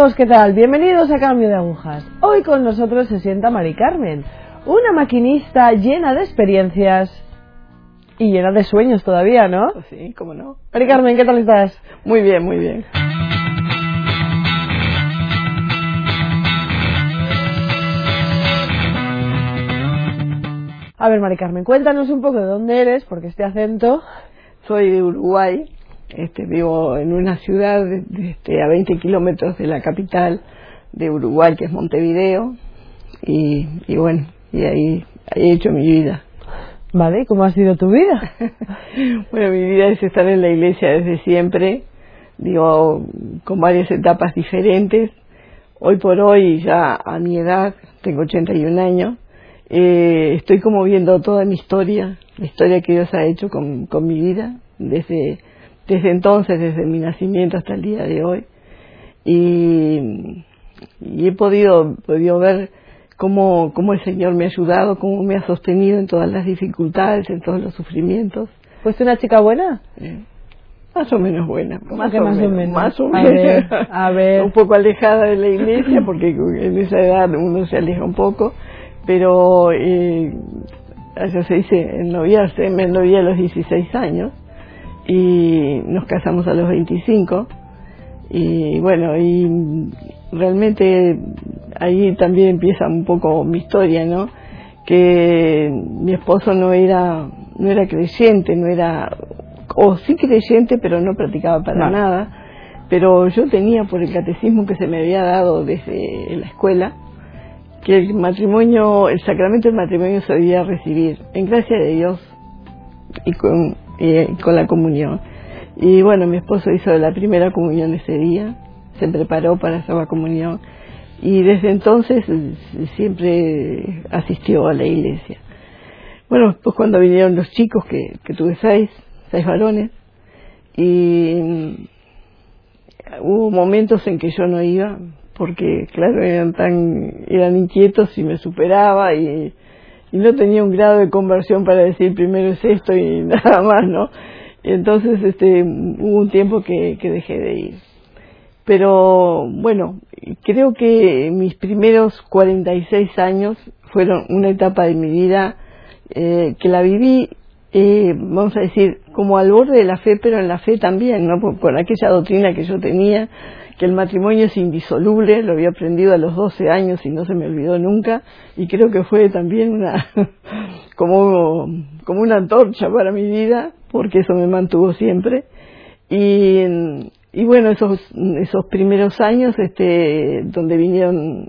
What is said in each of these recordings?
amigos, ¿qué tal? Bienvenidos a Cambio de Agujas. Hoy con nosotros se sienta Mari Carmen, una maquinista llena de experiencias y llena de sueños todavía, ¿no? Sí, cómo no. Mari Carmen, ¿qué tal estás? Muy bien, muy bien. A ver, Mari Carmen, cuéntanos un poco de dónde eres, porque este acento... Soy de Uruguay, este, vivo en una ciudad este, a 20 kilómetros de la capital de Uruguay, que es Montevideo, y, y bueno, y ahí, ahí he hecho mi vida. Vale, ¿cómo ha sido tu vida? bueno, mi vida es estar en la iglesia desde siempre, digo, con varias etapas diferentes. Hoy por hoy, ya a mi edad, tengo 81 años, eh, estoy como viendo toda mi historia, la historia que Dios ha hecho con, con mi vida, desde, desde entonces, desde mi nacimiento hasta el día de hoy. Y, y he podido, podido ver cómo, cómo el Señor me ha ayudado, cómo me ha sostenido en todas las dificultades, en todos los sufrimientos. ¿Fuiste una chica buena? Eh, más o menos buena. Más, o, más menos, o menos. Más o a menos. Ver, a ver. Un poco alejada de la iglesia, porque en esa edad uno se aleja un poco pero eh, eso se dice, me novié a los 16 años y nos casamos a los 25 y bueno, y realmente ahí también empieza un poco mi historia, ¿no? Que mi esposo no era, no era creyente, no era, o sí creyente, pero no practicaba para No. nada, pero yo tenía por el catecismo que se me había dado desde la escuela, que el matrimonio, el sacramento del matrimonio se debía recibir en gracia de Dios y con, y con la comunión. Y bueno, mi esposo hizo la primera comunión ese día, se preparó para hacer la comunión y desde entonces eh, siempre asistió a la iglesia. Bueno, pues cuando vinieron los chicos, que, que tuve seis, seis varones, y mm, hubo momentos en que yo no iba, porque claro, eran tan, eran inquietos y me superaba y, y no tenía un grado de conversión para decir primero es esto y nada más, ¿no? Y entonces este, hubo un tiempo que, dejé de ir. Pero bueno, creo que mis primeros 46 años fueron una etapa de mi vida eh, que la viví, eh, vamos a decir, como al borde de la fe, pero en la fe también, ¿no? Por, por aquella doctrina que yo tenía, que el matrimonio es indisoluble, lo había aprendido a los 12 años y no se me olvidó nunca, y creo que fue también una, como, como una antorcha para mi vida, porque eso me mantuvo siempre. Y, bueno, esos, esos primeros años, este, donde vinieron,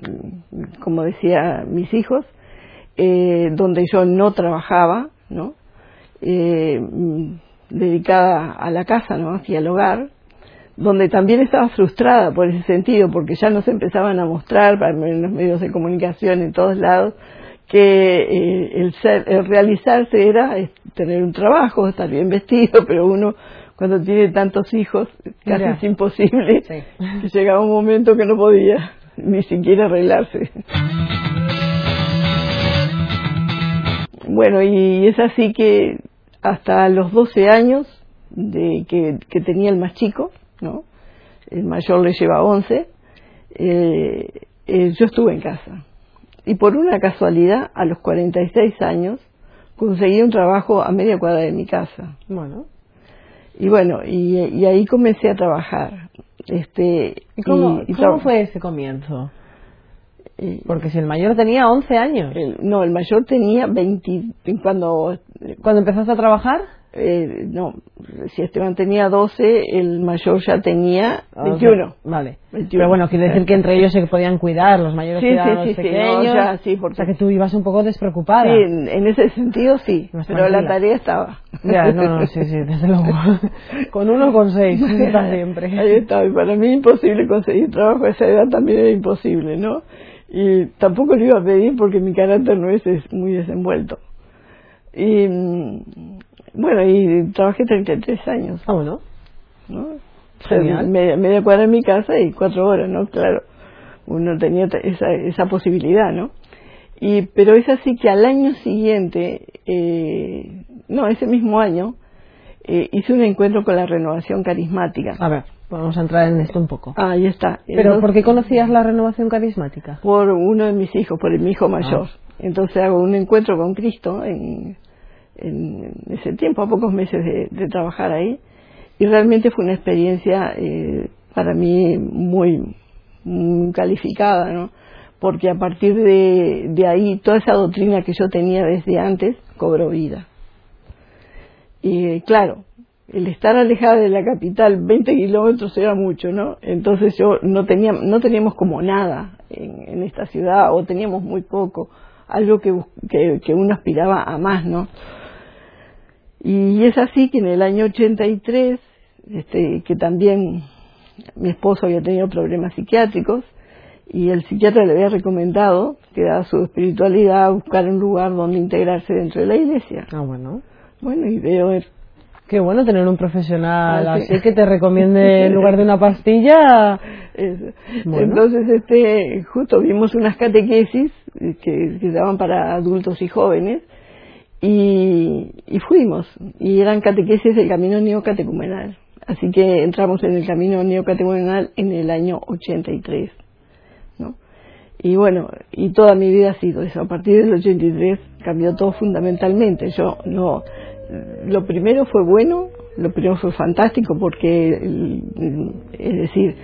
como decía, mis hijos, eh, donde yo no trabajaba, ¿no? Eh, dedicada a la casa, ¿no? Hacia el hogar, donde también estaba frustrada por ese sentido, porque ya nos empezaban a mostrar en los medios de comunicación en todos lados que eh, el ser, el realizarse era tener un trabajo, estar bien vestido, pero uno cuando tiene tantos hijos casi es imposible, Sí. que llegaba un momento que no podía ni siquiera arreglarse. Bueno, y es así que hasta los 12 años de que, que tenía el más chico, ¿no? El mayor le lleva 11, eh, eh, yo estuve en casa. Y por una casualidad, a los 46 años, conseguí un trabajo a media cuadra de mi casa. Bueno. Y bueno, y, y ahí comencé a trabajar. Este, ¿Y cómo, y- fue ese comienzo? y- Porque si el mayor tenía 11 años. el- no, el mayor tenía 20, cuando ¿Cuando empezaste a trabajar? Eh, no, si Esteban tenía 12, el mayor ya tenía Ah, 21. Vale. 21. Pero bueno, quiere decir que entre ellos se podían cuidar, los mayores Sí, cuidaban sí, los sí, sí, pequeños. no, ya, sí, O porque sea que tú ibas un poco despreocupada. sí, en, en ese sentido sí, Más pero la tarea estaba. Ya, no, no, sí, sí, desde luego. Con uno o con seis, está siempre. Ahí estaba, y para mí imposible conseguir trabajo a esa edad también era imposible, ¿no? Y tampoco lo iba a pedir porque mi carácter no es, es muy desenvuelto. Y mm, bueno, y trabajé 33 años, Ah, bueno. ¿no? O sea, media, media cuadra en mi casa y cuatro horas, ¿no? Claro, uno tenía esa, esa posibilidad, ¿no? Y, pero es así que al año siguiente, eh, no, ese mismo año, eh, hice un encuentro con la renovación carismática. A ver. Vamos a entrar en esto un poco. Ah, ahí está. ¿Pero por qué conocías la renovación carismática? Por uno de mis hijos, por mi hijo mayor. Ah. Entonces hago un encuentro con Cristo en, ese tiempo, a pocos meses de, trabajar ahí. Y realmente fue una experiencia eh, para mí muy, calificada, ¿no? Porque a partir de, ahí, toda esa doctrina que yo tenía desde antes cobró vida. Y claro, el estar alejada de la capital 20 kilómetros era mucho, ¿no? Entonces yo no tenía, no teníamos como nada en, esta ciudad o teníamos muy poco, algo que, que, uno aspiraba a más, ¿no? Y es así que en el año 83, este, que también mi esposo había tenido problemas psiquiátricos y el psiquiatra le había recomendado que dada su espiritualidad buscar un lugar donde integrarse dentro de la iglesia. Ah, bueno. Bueno, y veo Qué bueno tener un profesional ah, así que te recomiende en lugar de una pastilla. Entonces, este, justo vimos unas catequesis que, se daban para adultos y jóvenes y, fuimos. Y eran catequesis del camino neocatecumenal. Así que entramos en el camino neocatecumenal en el año 83. ¿no? Y bueno, y toda mi vida ha sido eso. A partir del 83 cambió todo fundamentalmente. Yo no lo primero fue bueno, lo primero fue fantástico porque, es decir,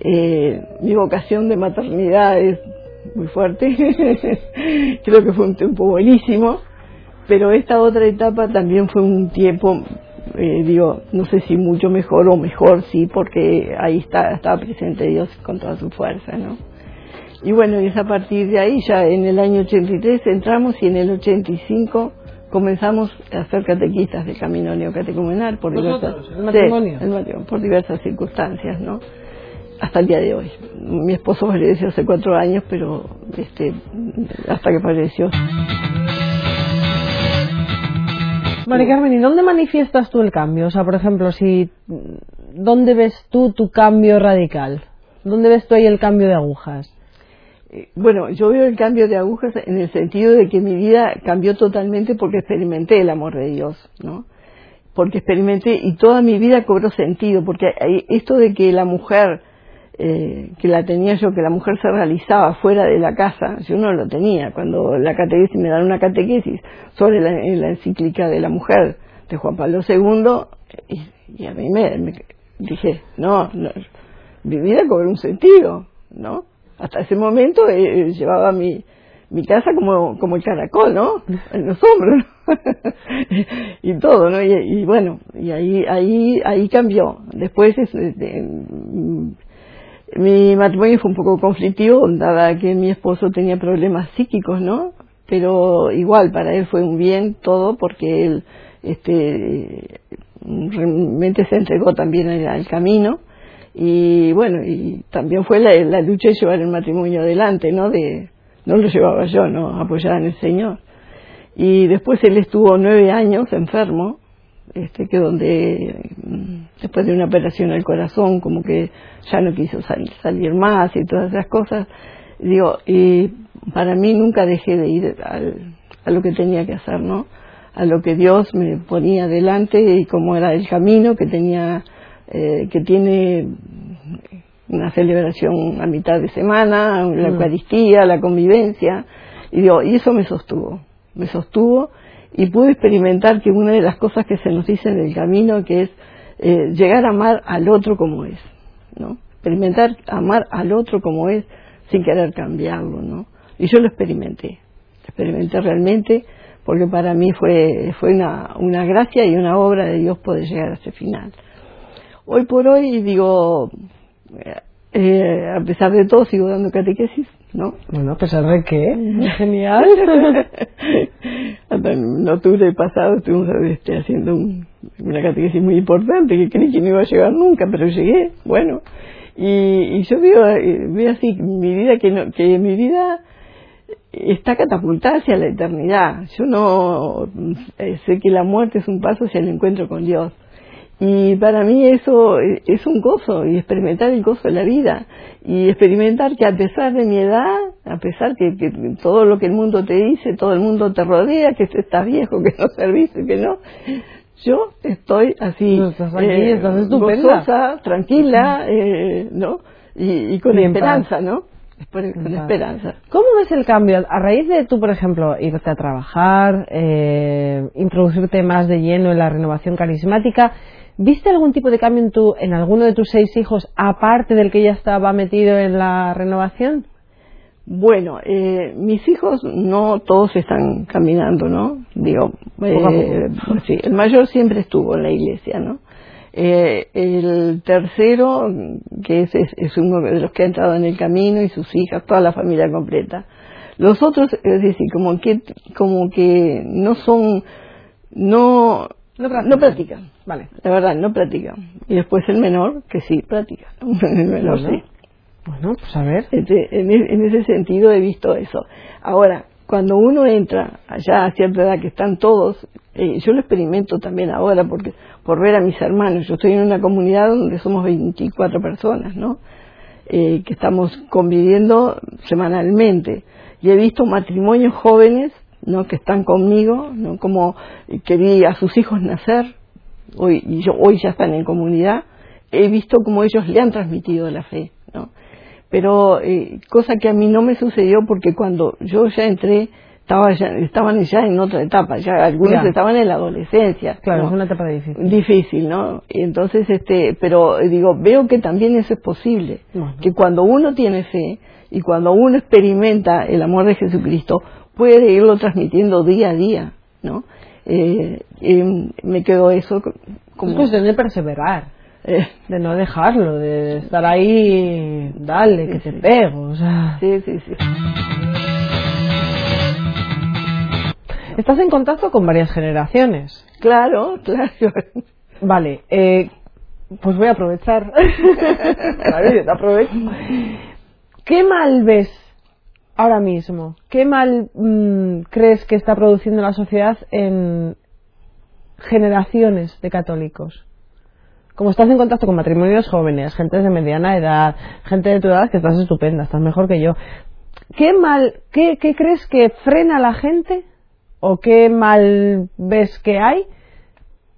eh, mi vocación de maternidad es muy fuerte, creo que fue un tiempo buenísimo, pero esta otra etapa también fue un tiempo, eh, digo, no sé si mucho mejor o mejor, sí, porque ahí está, estaba presente Dios con toda su fuerza, ¿no? Y bueno, y es a partir de ahí, ya en el año 83 entramos y en el 85 comenzamos a ser catequistas del camino neocatecumenal por diversas, por diversas circunstancias, ¿no? Hasta el día de hoy. Mi esposo falleció hace cuatro años, pero este, hasta que falleció. María Carmen, ¿y dónde manifiestas tú el cambio? O sea, por ejemplo, si ¿dónde ves tú tu cambio radical? ¿Dónde ves tú ahí el cambio de agujas? bueno, yo veo el cambio de agujas en el sentido de que mi vida cambió totalmente porque experimenté el amor de Dios, ¿no? Porque experimenté y toda mi vida cobró sentido, porque esto de que la mujer, eh, que la tenía yo, que la mujer se realizaba fuera de la casa, yo no lo tenía. Cuando la catequesis me dan una catequesis sobre la, encíclica de la mujer de Juan Pablo II, y, a mí me, dije, no, no, mi vida cobró un sentido, ¿no? hasta ese momento eh, llevaba mi, mi casa como, como el caracol, ¿no? En los hombros, y todo, ¿no? Y, bueno, y ahí, ahí, ahí cambió. Después, este, mi matrimonio fue un poco conflictivo, dada que mi esposo tenía problemas psíquicos, ¿no? Pero igual, para él fue un bien todo, porque él, este, realmente se entregó también al camino y bueno, y también fue la, la, lucha de llevar el matrimonio adelante, ¿no? De, no lo llevaba yo, ¿no? Apoyada en el Señor. Y después él estuvo nueve años enfermo, este, que donde, mm, después de una operación al corazón, como que ya no quiso salir más y todas esas cosas. Digo, y para mí nunca dejé de ir al, a lo que tenía que hacer, ¿no? A lo que Dios me ponía delante y cómo era el camino que tenía eh, que tiene una celebración a mitad de semana, la mm. Eucaristía, la convivencia, y, digo, y eso me sostuvo, me sostuvo y pude experimentar que una de las cosas que se nos dice en el camino que es eh, llegar a amar al otro como es, ¿no? Experimentar amar al otro como es sin querer cambiarlo, ¿no? Y yo lo experimenté, experimenté realmente porque para mí fue, fue una, una gracia y una obra de Dios poder llegar a ese final hoy por hoy digo, eh, a pesar de todo sigo dando catequesis, ¿no? Bueno, a pesar de qué, genial. en octubre pasado estuvimos este, haciendo una catequesis muy importante que creí que no iba a llegar nunca, pero llegué, bueno. Y, yo veo, eh, veo así mi vida, que, no, que mi vida está catapultada hacia la eternidad. Yo no eh, sé que la muerte es un paso hacia el encuentro con Dios y para mí eso es un gozo, y experimentar el gozo de la vida, y experimentar que a pesar de mi edad, a pesar que, que todo lo que el mundo te dice, todo el mundo te rodea, que estás viejo, que no serviste, que no, Yo estoy así, No, estás gozosa, tranquila, eh, ¿no? Y, y con Bien, esperanza, ¿no? Con esperanza. ¿Cómo ves el cambio a raíz de tú, por ejemplo, irte a trabajar, eh, introducirte más de lleno en la renovación carismática? ¿Viste algún tipo de cambio en, tu, en alguno de tus seis hijos, aparte del que ya estaba metido en la renovación? Bueno, eh, mis hijos no todos están caminando, ¿no? Digo, eh, sí, el mayor siempre estuvo en la iglesia, ¿no? Eh, el tercero, que es, es, es uno de los que ha entrado en el camino y sus hijas, toda la familia completa. Los otros, es decir, como que, como que no son, no, No practican. no practican. Vale. La verdad, no practican. Y después el menor, que sí practica. El menor Bueno. sí. Bueno, pues a ver. Este, en, en ese sentido he visto eso. Ahora, cuando uno entra allá a cierta edad que están todos, eh, yo lo experimento también ahora porque por ver a mis hermanos, yo estoy en una comunidad donde somos 24 personas, ¿no? Eh, que estamos conviviendo semanalmente y he visto matrimonios jóvenes, ¿no? Que están conmigo, ¿no? Como que vi a sus hijos nacer, hoy y yo hoy ya están en comunidad, he visto cómo ellos le han transmitido la fe, ¿no? pero eh, cosa que a mí no me sucedió porque cuando yo ya entré estaba ya, estaban ya en otra etapa ya algunos Ya. estaban en la adolescencia Claro, ¿no? es una etapa difícil. difícil no Y entonces este pero eh, digo veo que también eso es posible que cuando uno tiene fe y cuando uno experimenta el amor de Jesucristo puede irlo transmitiendo día a día no Eh, eh, me quedó eso co- Es como cuestión de perseverar, eh, de no dejarlo, de estar ahí, dale, que te pego. O sea. sí sí sí Estás en contacto con varias generaciones. claro claro Vale, eh, pues voy a aprovechar. Vale, yo te aprovecho. ¿Qué mal ves ahora mismo? ¿Qué mal mm, crees que está produciendo la sociedad en generaciones de católicos? Como estás en contacto con matrimonios jóvenes, gente de mediana edad, gente de tu edad, que estás estupenda, estás mejor que yo. ¿Qué mal, qué, crees que frena a la gente? ¿O qué mal ves que hay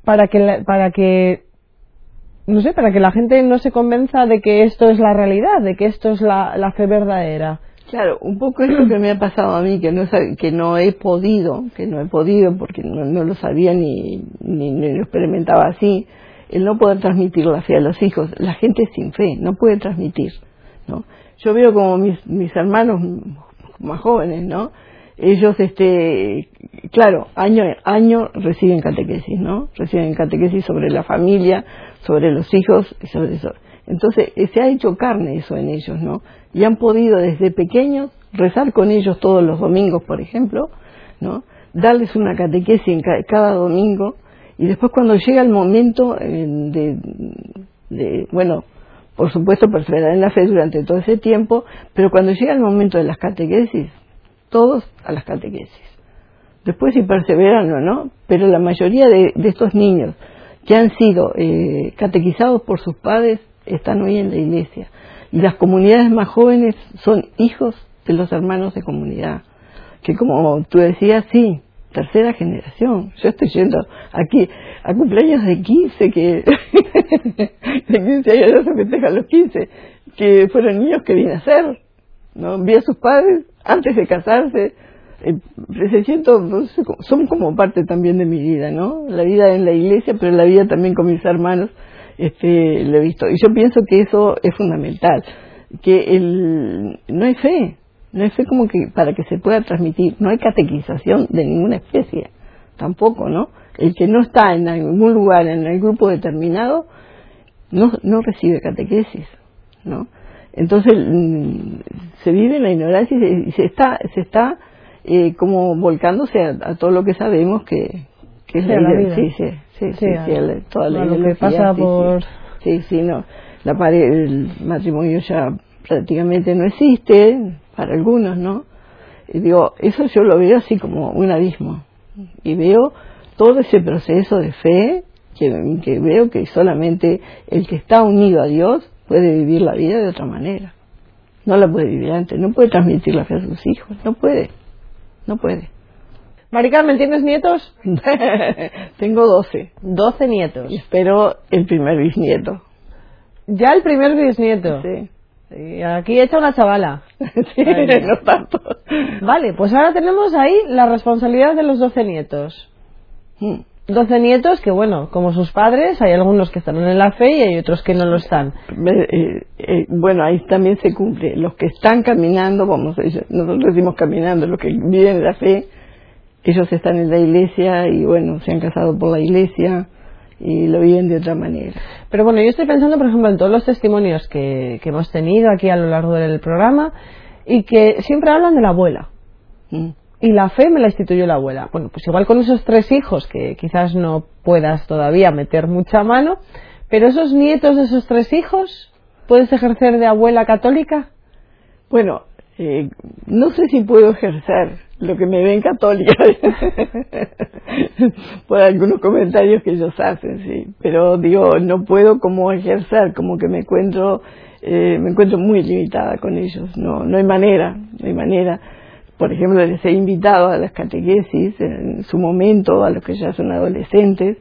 para que, la- para que, no sé, para que la gente no se convenza de que esto es la realidad, de que esto es la fe verdadera? Claro, un poco esto que me ha pasado a mí, que no, que no he podido, que no he podido porque no, no lo sabía ni, ni, ni lo experimentaba así, el no poder transmitir la fe a los hijos. La gente sin fe no puede transmitir, ¿no? Yo veo como mis, mis hermanos más jóvenes, ¿no? Ellos, este, claro, año a año reciben catequesis, ¿no? Reciben catequesis sobre la familia, sobre los hijos y sobre eso. Entonces, eh, se ha hecho carne eso en ellos, ¿no? Y han podido desde pequeños rezar con ellos todos los domingos, por ejemplo, ¿no? Darles una catequesis cada domingo y después cuando llega el momento eh, de, de, bueno, por supuesto perseverar en la fe durante todo ese tiempo, pero cuando llega el momento de las catequesis, todos a las catequesis. Después si perseveran o no, pero la mayoría de, de estos niños que han sido eh, catequizados por sus padres están hoy en la iglesia. Y las comunidades más jóvenes son hijos de los hermanos de comunidad. Que como tú decías, sí, tercera generación. Yo estoy yendo aquí a cumpleaños de 15, que de 15 años se los 15, que fueron niños que vienen a ser. ¿no? Vi a sus padres antes de casarse, eh, son como parte también de mi vida, ¿no? La vida en la iglesia, pero la vida también con mis hermanos, este, lo he visto. Y yo pienso que eso es fundamental, que el, no hay fe, no hay fe como que para que se pueda transmitir, no hay catequización de ninguna especie, tampoco, ¿no? El que no está en algún lugar, en el grupo determinado, no, no recibe catequesis, ¿no? Entonces mm, se vive en la ignorancia y se, está, se está eh, como volcándose a, a todo lo que sabemos que, que es Sí, a la vida. Sí, sí, sí, Sí, sí, toda la lo que pasa sí, por- Sí, sí, sí, no. La pare- el matrimonio ya prácticamente no existe, para algunos, ¿no? Y digo, eso yo lo veo así como un abismo. Y veo todo ese proceso de fe que, que veo que solamente el que está unido a Dios puede vivir la vida de otra manera. No la puede vivir antes, no puede transmitir la fe a sus hijos, no puede, no puede. Mari Carmen, ¿tienes nietos? Tengo 12 12 nietos. y espero el primer bisnieto. Ya el primer bisnieto. Sí, Sí, aquí hecha una chavala. sí Ay, no tanto. Vale, pues ahora tenemos ahí la responsabilidad de los 12 nietos. Mm. 12 nietos que, bueno, como sus padres, hay algunos que están en la fe y hay otros que no lo están. Eh, eh, bueno, ahí también se cumple. Los que están caminando, vamos a decir, nosotros decimos caminando, los que viven en la fe, ellos están en la iglesia y bueno, se han casado por la iglesia y lo viven de otra manera. Pero bueno, yo estoy pensando, por ejemplo, en todos los testimonios que, que hemos tenido aquí a lo largo del programa y que siempre hablan de la abuela. Mm. Y la fe me la instituyó la abuela. Bueno, pues igual con esos tres hijos, que quizás no puedas todavía meter mucha mano, pero esos nietos de esos tres hijos, ¿puedes ejercer de abuela católica? Bueno, eh, no sé si puedo ejercer lo que me ven católica por algunos comentarios que ellos hacen, sí. Pero digo, no puedo como ejercer, como que me encuentro, eh, me encuentro muy limitada con ellos. No, no hay manera, no hay manera. Por ejemplo, les he invitado a las catequesis en su momento, a los que ya son adolescentes,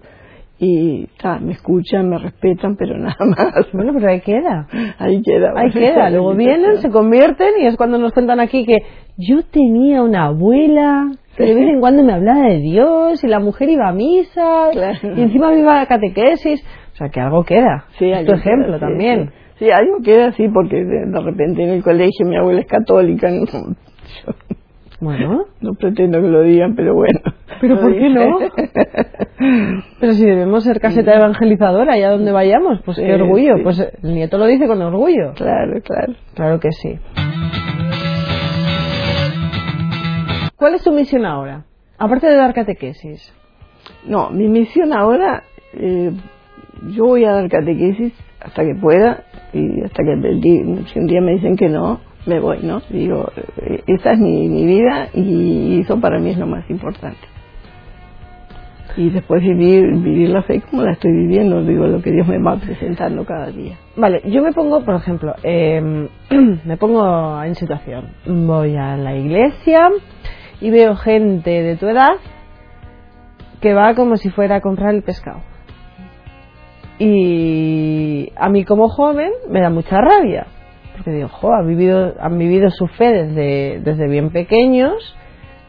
y ta, me escuchan, me respetan, pero nada más. Bueno, pero ahí queda. Ahí queda. Ahí queda. Luego vienen, se convierten y es cuando nos cuentan aquí que yo tenía una abuela que de vez en cuando me hablaba de Dios y la mujer iba a misa Claro. y encima me iba a la catequesis. O sea, que algo queda. Sí, es tu ejemplo queda, sí, también. Sí, Sí, algo queda así porque de, de repente en el colegio mi abuela es católica. No, yo Bueno, no pretendo que lo digan, pero bueno. ¿Pero por qué no? pero si debemos ser caseta evangelizadora allá donde vayamos, pues qué orgullo. Pues el nieto lo dice con orgullo. claro, claro. Claro que sí. ¿Cuál es tu misión ahora? Aparte de dar catequesis. No, mi misión ahora, eh, yo voy a dar catequesis hasta que pueda y hasta que el día- si un día me dicen que no, me voy, ¿no? Digo, eh, esa es mi, mi vida y eso para mí es lo más importante. Y después vivir, vivir la fe como la estoy viviendo, digo, lo que Dios me va presentando cada día. Vale, yo me pongo, por ejemplo, eh, me pongo en situación. Voy a la iglesia y veo gente de tu edad que va como si fuera a comprar el pescado. Y a mí como joven me da mucha rabia, porque digo, jo, ha vivido, han vivido su fe desde, desde bien pequeños,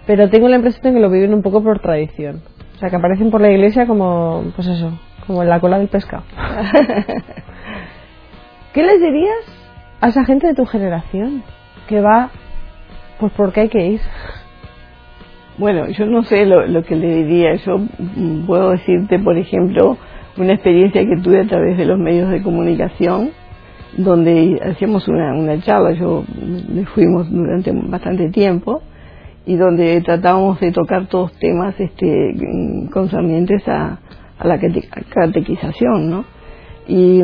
pero tengo la impresión de que lo viven un poco por tradición. Sea, que aparecen por la iglesia como, pues eso, como en la cola del pescado. ¿Qué les dirías a esa gente de tu generación que va pues porque hay que ir? Bueno, yo no sé lo, lo que le diría. Yo mm, puedo decirte, por ejemplo, una experiencia que tuve a través de los medios de comunicación, donde hacíamos una, una charla, yo me fuimos durante bastante tiempo, y donde tratábamos de tocar todos temas este, concernientes a, la cate- catequización, ¿no? Y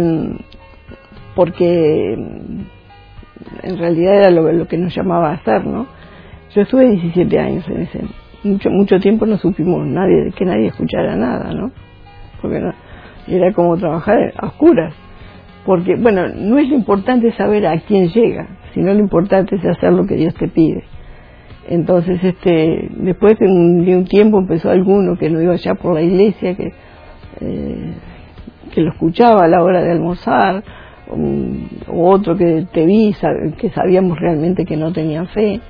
porque en realidad era lo, lo que nos llamaba a hacer, ¿no? Yo estuve 17 años en ese. Mucho, mucho tiempo no supimos nadie, que nadie escuchara nada, ¿no? Porque no- era como trabajar a oscuras. Porque, bueno, no es lo importante saber a quién llega, sino lo importante es hacer lo que Dios te pide. Entonces, este, después de un, tiempo empezó alguno que no iba ya por la iglesia, que, eh, que lo escuchaba a la hora de almorzar, o otro que te vi, que sabíamos realmente que no tenían fe,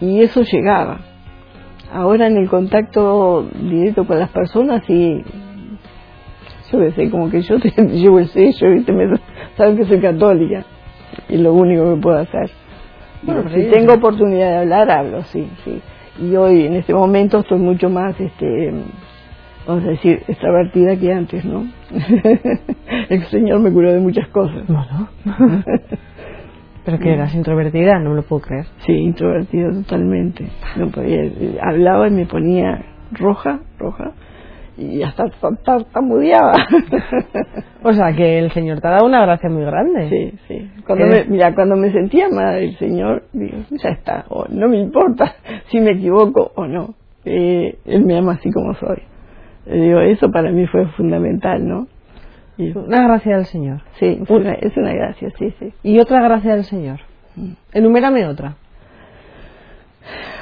y eso llegaba. Ahora en el contacto directo con las personas, sí, yo sé, como que yo te llevo el sello, ¿viste? Me, saben que soy católica, y lo único que puedo hacer. Bueno, si tengo oportunidad de hablar, hablo, sí, sí. Y hoy, en este momento, estoy mucho más, este, vamos a decir, extravertida que antes, ¿no? El Señor me curó de muchas cosas. Bueno. Pero que eras introvertida, no me lo puedo creer. Sí, introvertida totalmente. No podía, hablaba y me ponía roja, roja, y hasta tar- tartamudeaba. O sea, que el Señor te ha dado una gracia muy grande. Sí, sí. Cuando me, mira, cuando me sentía mal el Señor, digo, ya está, o no me importa si me equivoco o no. Eh, él me ama así como soy. Eh, digo, eso para mí fue fundamental, ¿no? Y, Una gracia del Señor. sí, es una, es una gracia, sí, sí. Y otra gracia del Señor. Mm. Enumérame otra.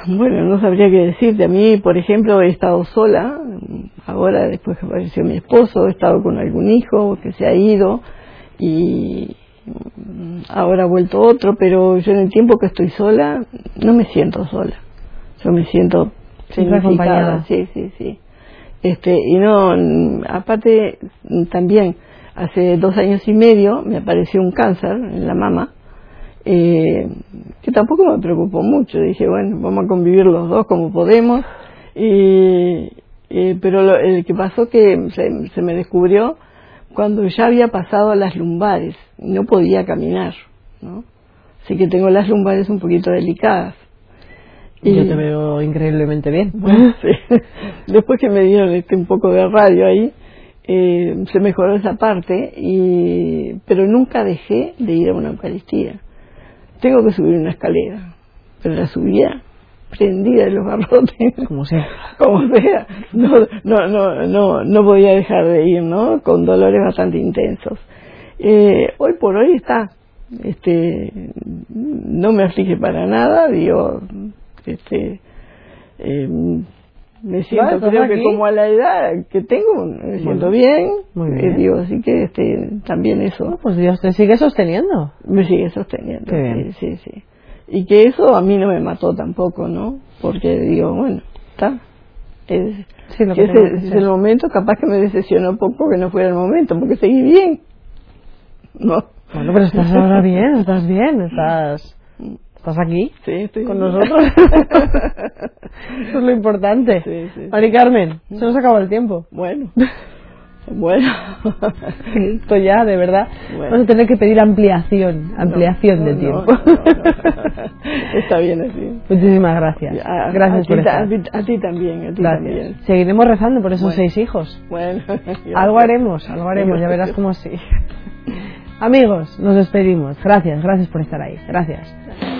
Bueno, no sabría qué decirte. A mí, por ejemplo, he estado sola. Ahora, después que falleció mi esposo, he estado con algún hijo que se ha ido y ahora ha vuelto otro, pero yo en el tiempo que estoy sola no me siento sola. Yo me siento acompañada. Sí, sí, sí. Este, y no, aparte también hace dos años y medio me apareció un cáncer en la mama eh, que tampoco me preocupó mucho. Dije, bueno, vamos a convivir los dos como podemos. Y, pero lo, el que pasó que se, se, me descubrió cuando ya había pasado a las lumbares no podía caminar, ¿no? Así que tengo las lumbares un poquito delicadas. Y yo te veo increíblemente bien. Después que me dieron este un poco de radio ahí, eh, se mejoró esa parte, y, pero nunca dejé de ir a una Eucaristía tengo que subir una escalera, pero la subía prendida de los barrotes. Como sea. Como sea. No, no, no, no, no podía dejar de ir, ¿no? Con dolores bastante intensos. Eh, hoy por hoy está, este, no me aflige para nada, digo, este, eh, me siento creo que como a la edad que tengo me siento bien, Muy bien. Eh, digo así que este también eso. Pues Dios te sigue sosteniendo. Me sigue sosteniendo sí, sí sí. Y que eso a mí no me mató tampoco no porque digo bueno está. Es, sí, lo que es, el momento capaz que me decepcionó un poco que no fuera el momento porque seguí bien. No. Bueno pero estás ahora bien estás bien estás ¿Estás aquí? Sí, estoy con nosotros. Eso es lo importante. Sí, sí. Mari Carmen, se nos acabó el tiempo. Bueno. Bueno. Esto ya, de verdad. Vamos a tener que pedir ampliación, ampliación de tiempo. Está bien así. Muchísimas gracias. gracias por estar. A ti, también, a ti también. Seguiremos rezando por esos seis hijos. Bueno. Algo haremos, algo haremos, ya verás cómo sí. Amigos, nos despedimos. Gracias, gracias por estar ahí. Gracias.